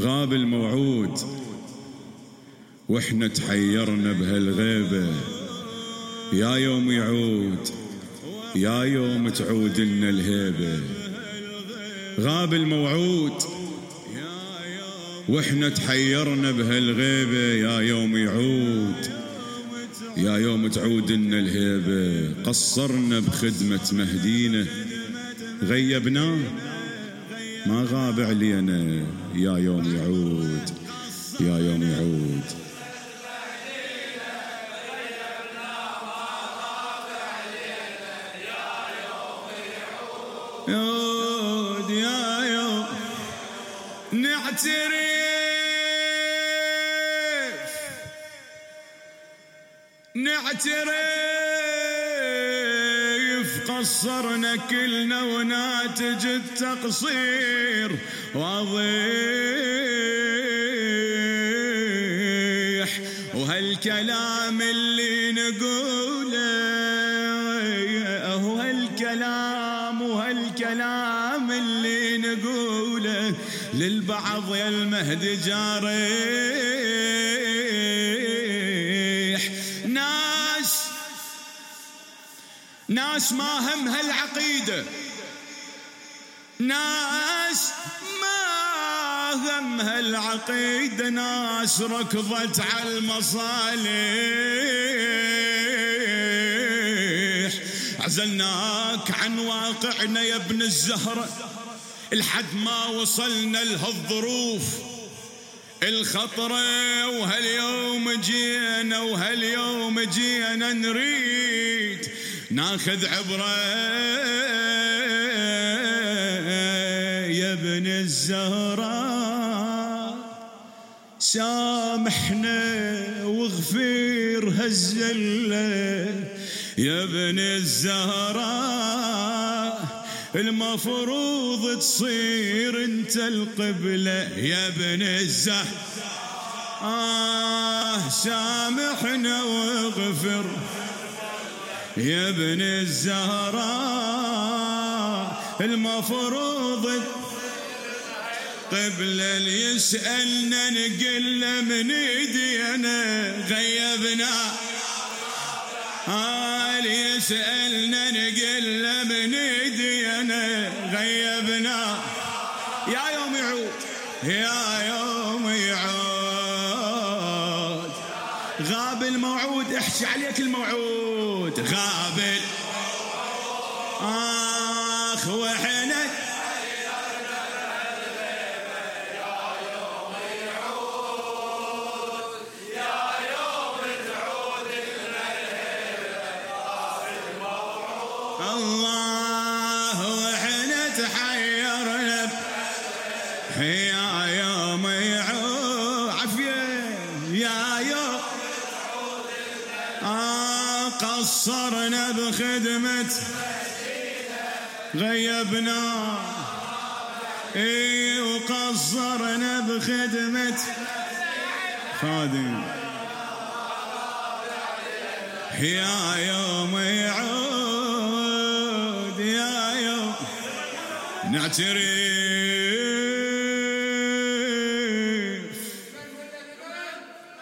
غاب الموعود. وإحنا تحيرنا بهالغيبة. يا يوم يعود. يا يوم تعود لنا الهيبة. غاب الموعود. وإحنا تحيرنا بهالغيبة. يا يوم يعود. يا يوم تعود لنا الهيبة. قصرنا بخدمة مهدينا. غيبناه. ما غاب علينا يا يوم يعود يا يوم يعود يا يوم نعترف نعترف. قصرنا كلنا وناتج التقصير. واضح. وهالكلام اللي نقوله هو هالكلام وهالكلام اللي نقوله للبعض يا المهدي جارح ناس ما همها العقيدة ناس ما همها العقيدة ناس ركضت على المصالح. عزلناك عن واقعنا يا ابن الزهرة لحد ما وصلنا لهالظروف. الخطرة وهاليوم جينا وهاليوم جينا نريد ناخذ عبرة يا ابن الزهراء سامحنا واغفر هالزلة يا ابن الزهراء المفروض تصير انت القبلة يا ابن الزهر آه سامحنا واغفر يا ابن الزهراء المفروض قبل اللي يسألنا نقل من ايدينا غيبنا. قال يسألنا نقل من ايدينا غيبنا. يا يوم يعود. يا يوم يعود. غاب الموعود احكي عليك الموعود. غاب آخ وحنا قصرنا بخدمة غيبنا. اي وقصرنا بخدمة خادم. يا يوم يعود يا يوم نعترف.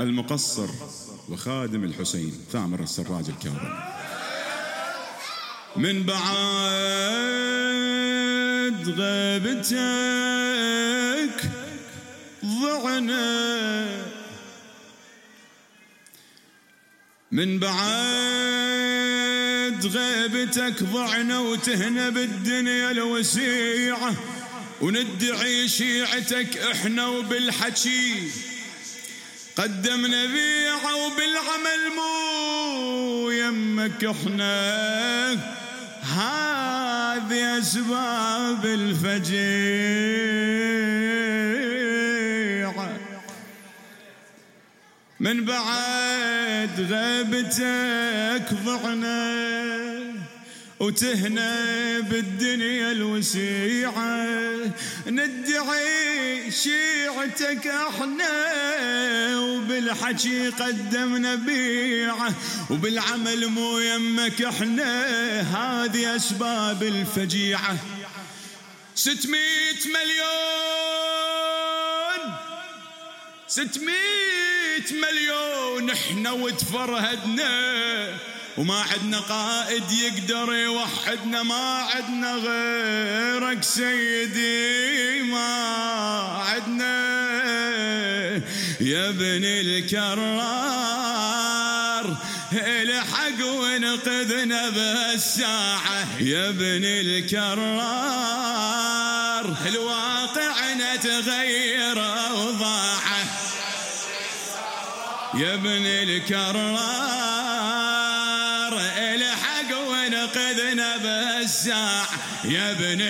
المقصر. وخادم الحسين. ثامر السراج الكاظم من بعد غيبتك ضعنا. من بعد غيبتك ضعنا وتهنا بالدنيا الوسيعة. وندعي شيعتك إحنا وبالحكي. قدمنا بيعة وبالعمل مو يمك إحنا. هذه أسباب الفجيعة من بعد غيبتك ضعنا وتهنا بالدنيا الوسيعة. ندعي شيعتك إحنا وبالحكي قدمنا بيعة وبالعمل مو يمك إحنا. هذه أسباب الفجيعة. ستمية مليون ستمية مليون إحنا وتفرهدنا. وما عدنا قائد يقدر يوحدنا ما عدنا غيرك سيدي ما عدنا يا ابن الكرار الحق ونقذنا بالساعة. يا ابن الكرار الواقع نتغير وضاعة. يا ابن الكرار. ونقذنا بالساعة يا ابن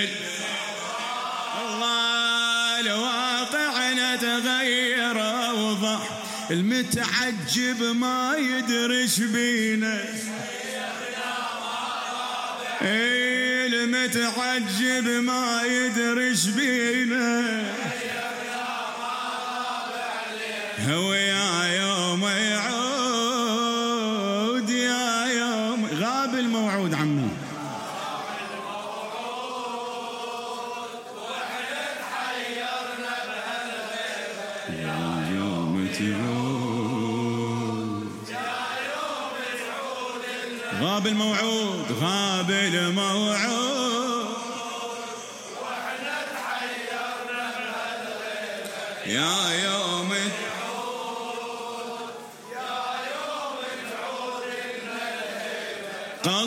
الله الواقع نتغير وضع المتعجب ما يدرش بينا. إيه، المتعجب ما يدرش بينا. هو يا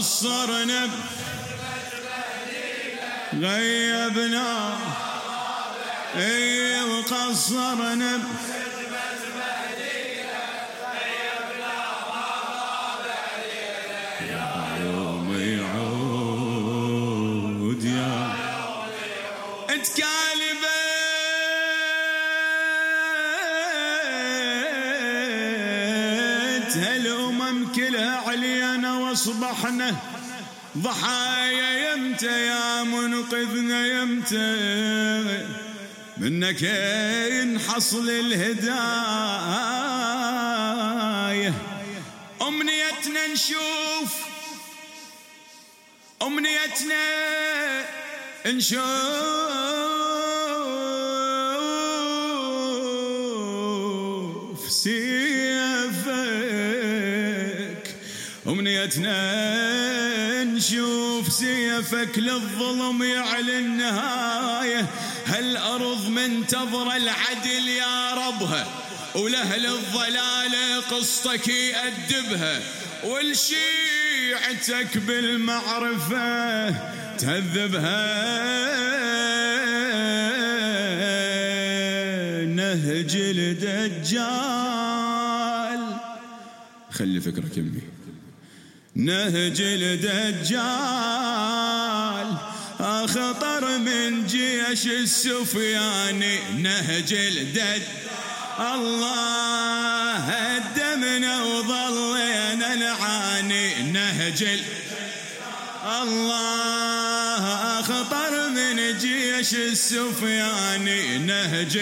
قصرنا غيبنا اي وقصرنا؟ كالبت هالأمم كلها علينا وأصبحنا ضحايا يمتى يا منقذنا يمتى؟ منك ينحصل الهدايه أمنيتنا نشوف أمنيتنا نشوف. امنيتنا نشوف سيفك للظلم يعلن نهايه هالارض منتظره العدل يا ربها؟ ولأهل الضلال قصتك يأدبها. ولشيعتك بالمعرفة تهذبها نهج الدجال. خلي فكرك يمي. نهج الدجال أخطر من جيش السفياني نهج الدجال الله هدمنا وظلينا نعاني. نهج الله أخطر من جيش السفياني نهج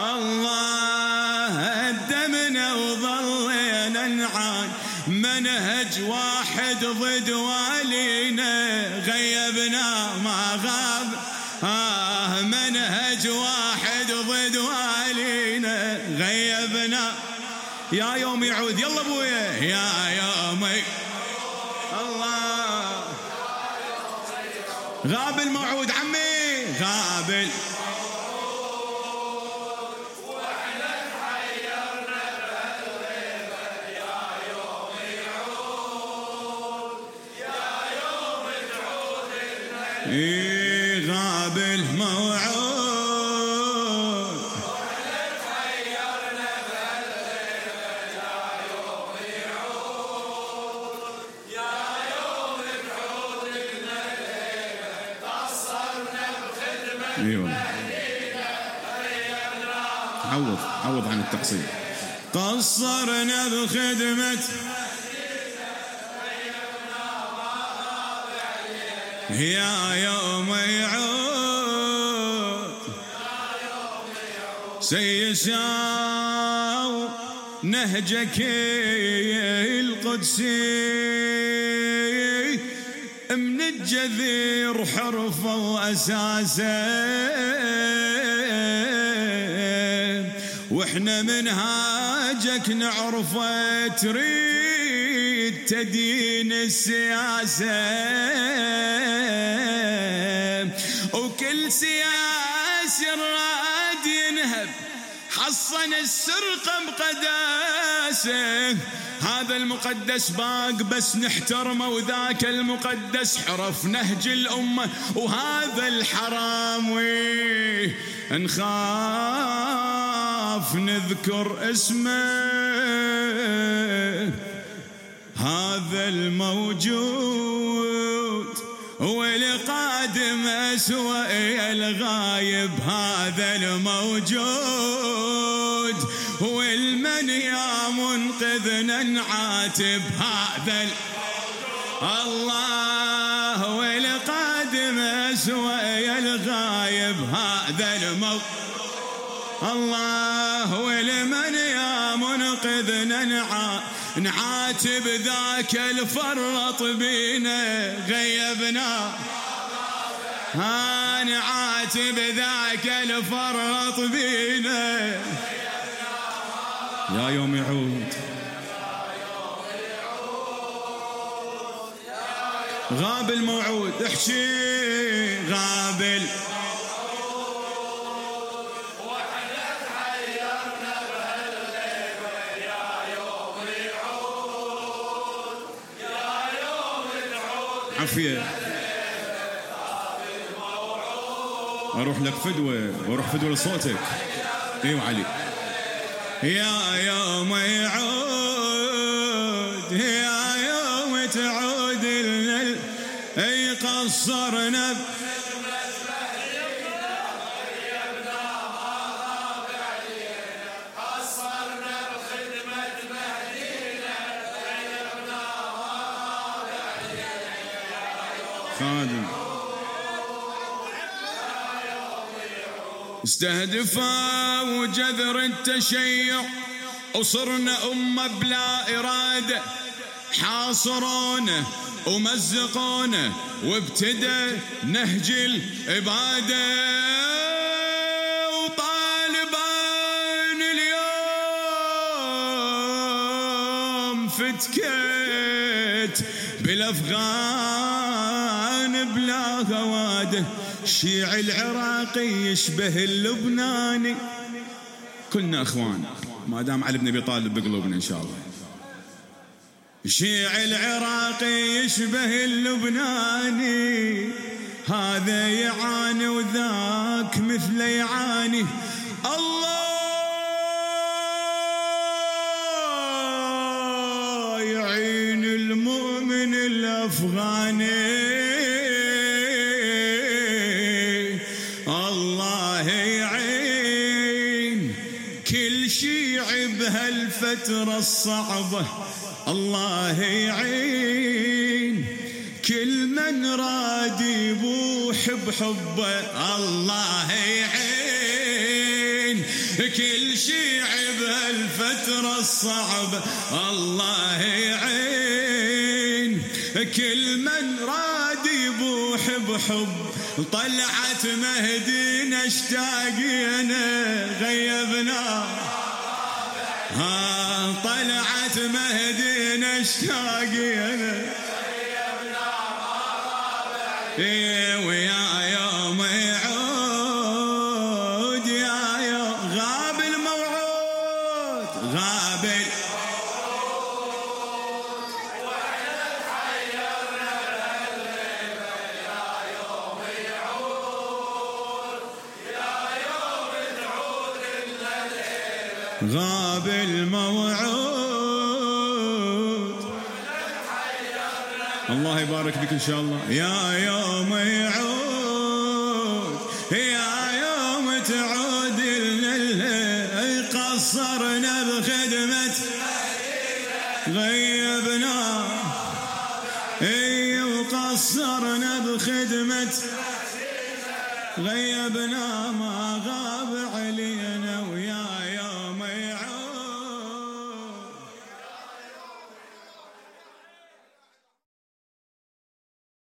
الله منهج واحد ضد والينا غيبنا ما غاب. آه منهج واحد ضد والينا غيبنا. يا يوم يعود يلا ابويا يا يوم الله. غاب الموعود عمي غاب إيه أيوه عوض عوض عن التقصير. قصرنا بخدمة. يا يوم يعود. سيساو نهجك القدسي. من الجذير حرفه وأساسه. وإحنا منهاجك نعرفه تريد تدين السياسة. وكل سياسي راد ينهب. حصن السرقة بقداسه. هذا المقدس باق بس نحترمه وذاك المقدس حرف نهج الأمة. وهذا الحرام ويه نخاف نذكر اسمه. هذا الموجود هو القادم أسوأ الغايب هذا الموجود. هو المن يا منقذنا نعاتب هذا الله هو القادم أسوأ الغايب هذا الموجود الله هو المن يا منقذنا نعاتب نعاتب ذاك الفرط بينا غيبنا. ها نعاتب ذاك الفرط بينا. يا يوم يعود. غاب الموعود. احكي. غاب الموعود أروح لك فدوة وأروح فدوة لصوتك. أيوة علي؟ يا يوم يعود يا يوم تعود لنا أي قصرنا خادم. استهدفا وجذر التشيع. وصرنا أمة بلا إرادة. حاصرونه ومزقونه وابتدى نهج العبادة. وطالبان اليوم فتكت بالأفغان بلا هواده الشيع العراقي يشبه اللبناني. كلنا اخوان ما دام علي بن ابي طالب بقلوبنا إن شاء الله. الشيع العراقي يشبه اللبناني. هذا يعاني وذاك مثله يعاني. الله يعين المؤمن الأفغاني. بهالفترة الصعبة. الله يعين. كل من راد يبوح بحبه الله يعين. كل شيع بهالفترة الصعبة الله يعين. كل من راد يبوح بحب طلعت مهدينا اشتاقينا غيبنا. ها طلعت مهدينا اشتاقينا. إيه ويا غاب الموعود. الله يبارك بك إن شاء الله. يا يوم يعود. يا يوم تعود. لنا قصرنا بخدمة غيبنا. اي وقصرنا بخدمة غيبنا. ما غاب